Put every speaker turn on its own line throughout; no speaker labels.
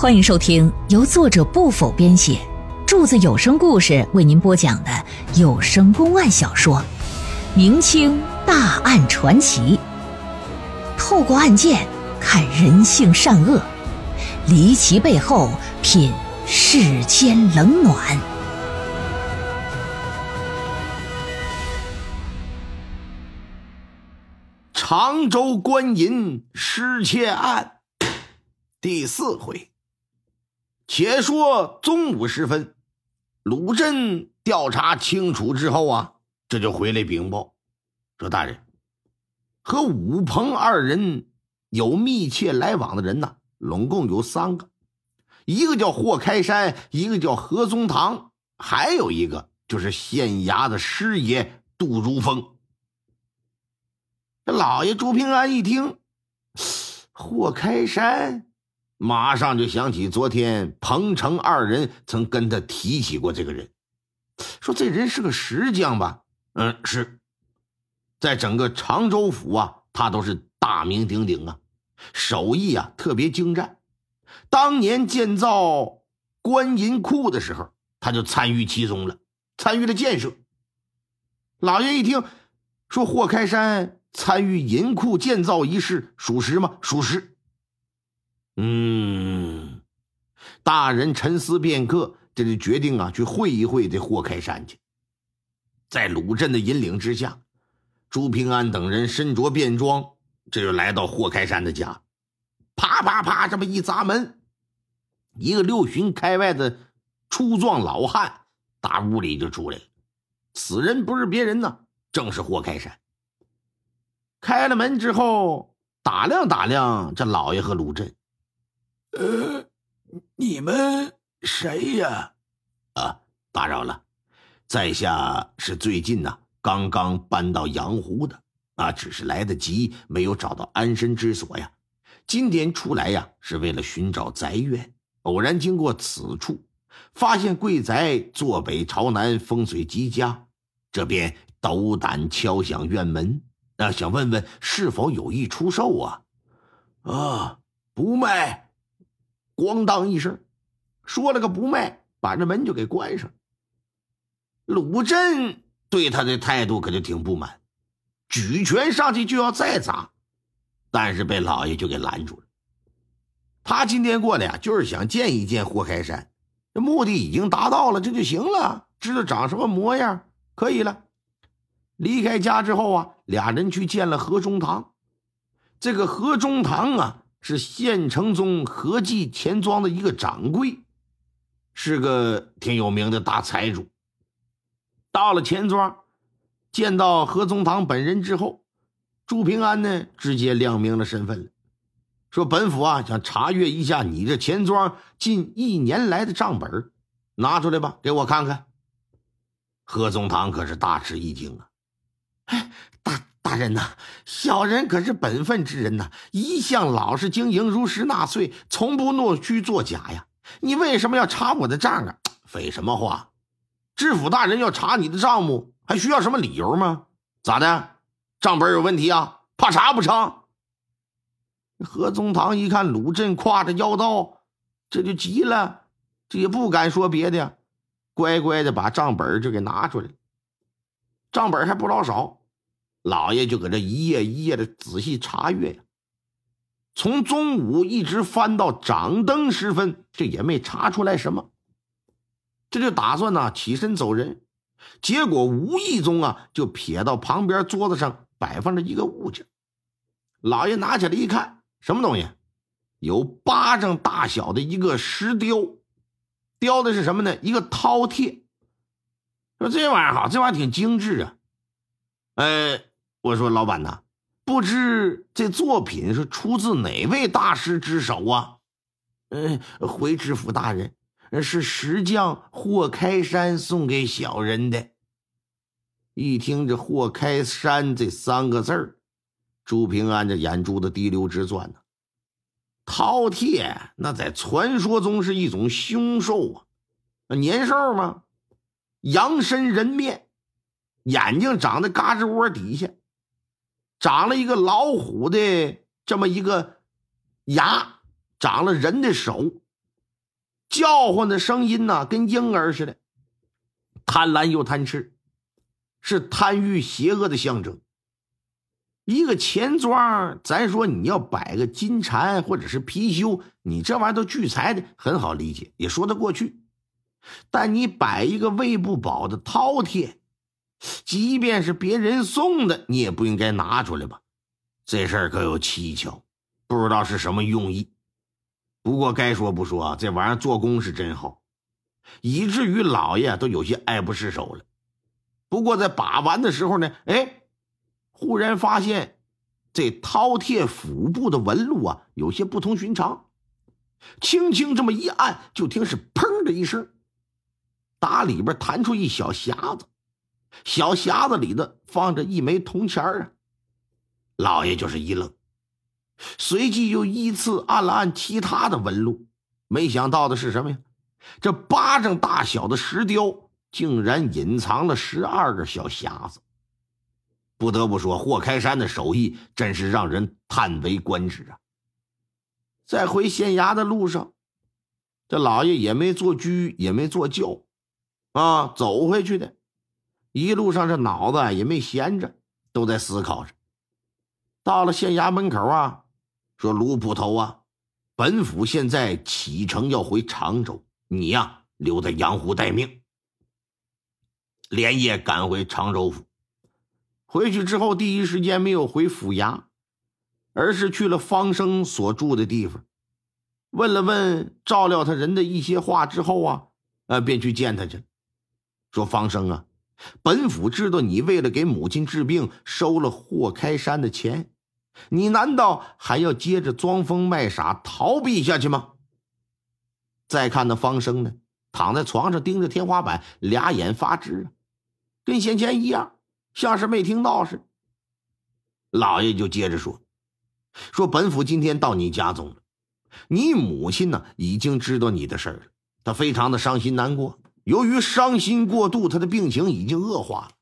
欢迎收听由作者不否编写，柱子有声故事为您播讲的有声公案小说《明清大案传奇》，透过案件看人性善恶，离奇背后品世间冷暖。
常州官银失窃案第四回。且说中午时分，鲁镇调查清楚之后啊，这就回来禀报说：“大人，和武鹏二人有密切来往的人呢，拢共有三个，一个叫霍开山，一个叫何宗堂，还有一个就是县衙的师爷杜如风。”这老爷朱平安一听，霍开山。马上就想起昨天彭城二人曾跟他提起过这个人，说这人是个石匠吧？嗯，是，在整个常州府啊，他都是大名鼎鼎啊，手艺啊特别精湛。当年建造官银库的时候，他就参与其中了，参与了建设。老爷一听，说霍开山参与银库建造一事，属实吗？属实。嗯，大人沉思片刻，这就决定啊，去会一会这霍开山去。在鲁镇的引领之下，朱平安等人身着便装，这就来到霍开山的家。啪啪啪，这么一砸门，一个六旬开外的粗壮老汉打屋里就出来了。此人不是别人呢，正是霍开山。开了门之后，打量打量这老爷和鲁镇。
呃，你们谁呀？
啊，打扰了，在下是最近呐刚刚搬到阳湖的啊，只是来得及，没有找到安身之所呀。今天出来呀，是为了寻找宅院，偶然经过此处，发现贵宅坐北朝南，风水极佳，这便斗胆敲响院门，啊，想问问是否有意出售啊？
啊，不卖。
咣当一声，说了个不卖，把这门就给关上。鲁镇对他的态度可就挺不满，举拳上去就要再砸，但是被老爷就给拦住了。他今天过来呀，就是想见一见霍开山，这目的已经达到了，这就行了，知道长什么模样，可以了。离开家之后啊，俩人去见了何中堂。这个何中堂啊。是县城中合记钱庄的一个掌柜，是个挺有名的大财主。到了钱庄，见到何宗堂本人之后，朱平安呢直接亮明了身份了，说：“本府啊想查阅一下你这钱庄近一年来的账本，拿出来吧，给我看看。”何宗堂可是大吃一惊啊！哎，大。人呐，小人可是本分之人呐，一向老实经营，如实纳税，从不弄虚作假呀。你为什么要查我的账啊？废什么话！知府大人要查你的账目，还需要什么理由吗？咋的？账本有问题啊？怕查不成？何宗堂一看鲁镇挎着腰刀，这就急了，这也不敢说别的呀，乖乖的把账本就给拿出来。账本还不老少。老爷就搁这一页一页的仔细查阅呀，从中午一直翻到掌灯时分，这也没查出来什么。这就打算呢起身走人，结果无意中啊就瞥到旁边桌子上摆放着一个物件。老爷拿起来一看，什么东西？有巴掌大小的一个石雕，雕的是什么呢？一个饕餮。说这玩意儿好，这玩意儿挺精致啊，呃。我说老板呐，不知这作品是出自哪位大师之手啊？嗯，回知府大人，是石匠霍开山送给小人的。一听这霍开山这三个字儿，朱平安这眼珠子滴溜直转呢。饕餮那在传说中是一种凶兽啊，年兽吗？羊身人面，眼睛长在嘎吱窝底下。长了一个老虎的这么一个牙，长了人的手，叫唤的声音呢，跟婴儿似的，贪婪又贪吃，是贪欲邪恶的象征。一个钱庄，咱说你要摆个金蟾或者是貔貅，你这玩意儿都聚财的，很好理解，也说得过去。但你摆一个喂不饱的饕餮，即便是别人送的，你也不应该拿出来吧？这事儿可有蹊跷，不知道是什么用意。不过该说不说，这玩意儿做工是真好，以至于老爷都有些爱不释手了。不过在把玩的时候呢，哎。忽然发现，这饕餮腹部的纹路啊，有些不同寻常。轻轻这么一按，就听是“砰”的一声，打里边弹出一小匣子，小匣子里的放着一枚铜钱啊。老爷就是一愣，随即又依次按了按其他的纹路，没想到的是什么呀？这巴掌大小的石雕竟然隐藏了十二个小匣子。不得不说，霍开山的手艺真是让人叹为观止啊！在回县衙的路上，这老爷也没坐车，也没坐轿，啊，走回去的。一路上这脑子也没闲着，都在思考着。到了县衙门口啊，说卢捕头啊，本府现在启程要回常州，你呀留在阳湖待命，连夜赶回常州府。回去之后，第一时间没有回府衙，而是去了方生所住的地方，问了问照料他人的一些话之后啊，呃，便去见他去了。说方生啊，本府知道你为了给母亲治病收了霍开山的钱，你难道还要接着装疯卖傻逃避下去吗？再看那方生呢，躺在床上盯着天花板，俩眼发直，跟先前一样。像是没听到似的，老爷就接着说：“说本府今天到你家中了，你母亲呢已经知道你的事儿了，她非常的伤心难过。由于伤心过度，他的病情已经恶化了。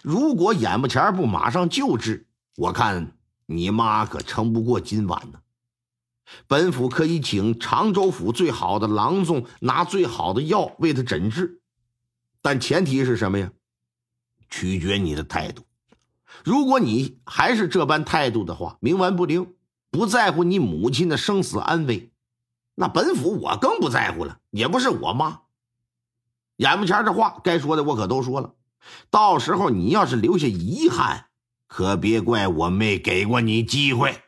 如果眼巴前不马上救治，我看你妈可撑不过今晚呢。本府可以请常州府最好的郎中拿最好的药为他诊治，但前提是什么呀？”取决你的态度。如果你还是这般态度的话，冥顽不灵，不在乎你母亲的生死安危，那本府我更不在乎了，也不是我妈。眼目前这话该说的我可都说了，到时候你要是留下遗憾，可别怪我没给过你机会。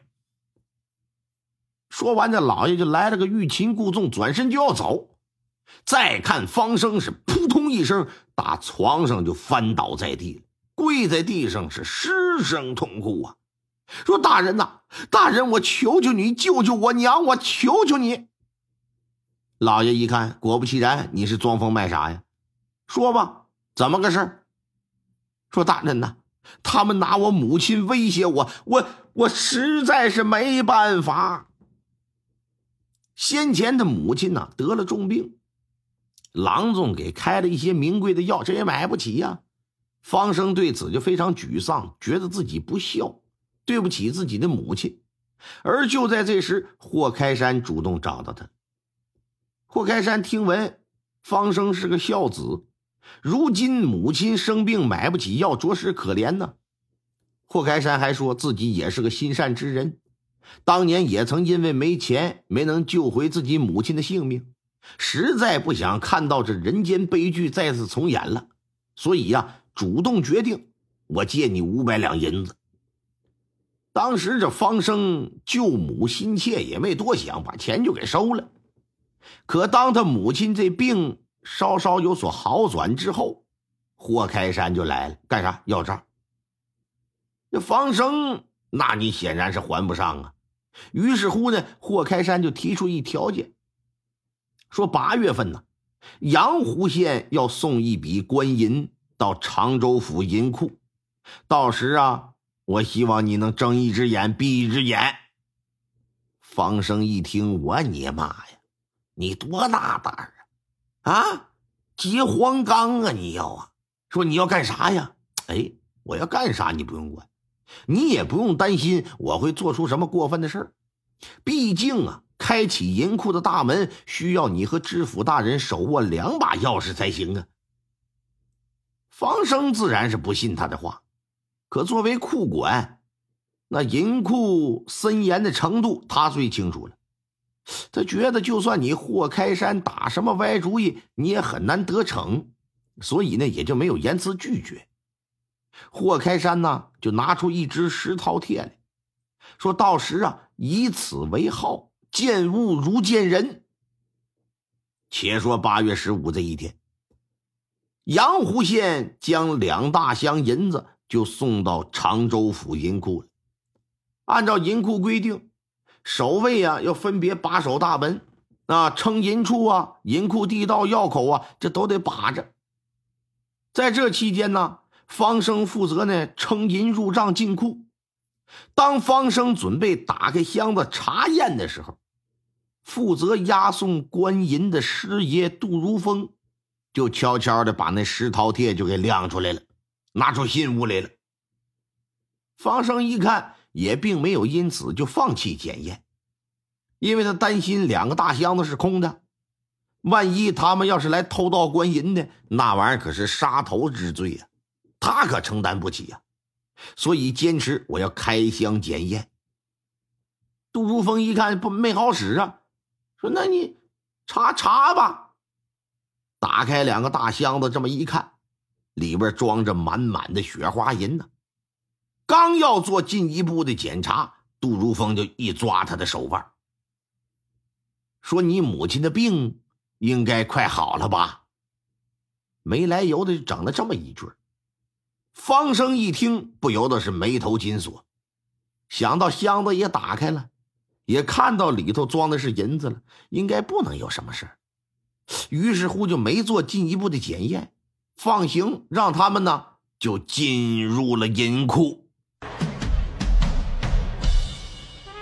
说完，这老爷就来了个欲擒故纵，转身就要走。再看方生是扑通一声，打床上就翻倒在地了，跪在地上是失声痛哭啊！说：“大人呐，大人，我求求你救救我娘，我求求你！”老爷一看，果不其然，你是装疯卖傻呀？说吧，怎么个事说：“大人呐，他们拿我母亲威胁我，我我实在是没办法。先前的母亲呢，得了重病。”郎中给开了一些名贵的药，这也买不起呀。方生对此就非常沮丧，觉得自己不孝，对不起自己的母亲。而就在这时，霍开山主动找到他。霍开山听闻方生是个孝子，如今母亲生病买不起药，着实可怜呢。霍开山还说自己也是个心善之人，当年也曾因为没钱没能救回自己母亲的性命。实在不想看到这人间悲剧再次重演了，所以呀，主动决定我借你五百两银子。当时这方生救母心切，也没多想，把钱就给收了。可当他母亲这病稍稍有所好转之后，霍开山就来了，干啥要账？这方生，那你显然是还不上啊。于是乎呢，霍开山就提出一条件。说八月份呢，阳湖县要送一笔官银到常州府银库，到时啊，我希望你能睁一只眼闭一只眼。方生一听，我你妈呀，你多大胆啊！啊，劫黄冈啊！你要啊？说你要干啥呀？哎，我要干啥你不用管，你也不用担心我会做出什么过分的事儿，毕竟啊。开启银库的大门，需要你和知府大人手握两把钥匙才行啊。方生自然是不信他的话，可作为库管，那银库森严的程度他最清楚了。他觉得，就算你霍开山打什么歪主意，你也很难得逞，所以呢，也就没有言辞拒绝。霍开山呢，就拿出一只石饕锨来，说到时啊，以此为号，见物如见人。且说八月十五这一天，阳湖县将两大箱银子就送到常州府银库了。按照银库规定，守卫啊要分别把守大门，啊，称银处啊、银库地道要口啊，这都得把着。在这期间呢。方生负责呢，称银入账进库。当方生准备打开箱子查验的时候，负责押送官银的师爷杜如风就悄悄的把那石饕餮就给亮出来了，拿出信物来了。方生一看，也并没有因此就放弃检验，因为他担心两个大箱子是空的，万一他们要是来偷盗官银的，那玩意儿可是杀头之罪呀。他可承担不起呀，所以坚持我要开箱检验。杜如风一看不没好使啊，说：“那你查查吧。”打开两个大箱子，这么一看，里边装着满满的雪花银呢。刚要做进一步的检查，杜如风就一抓他的手腕，说：“你母亲的病应该快好了吧？”没来由的就整了这么一句。方生一听，不由得是眉头紧锁，想到箱子也打开了，也看到里头装的是银子了，应该不能有什么事于是乎就没做进一步的检验，放行让他们呢就进入了银库。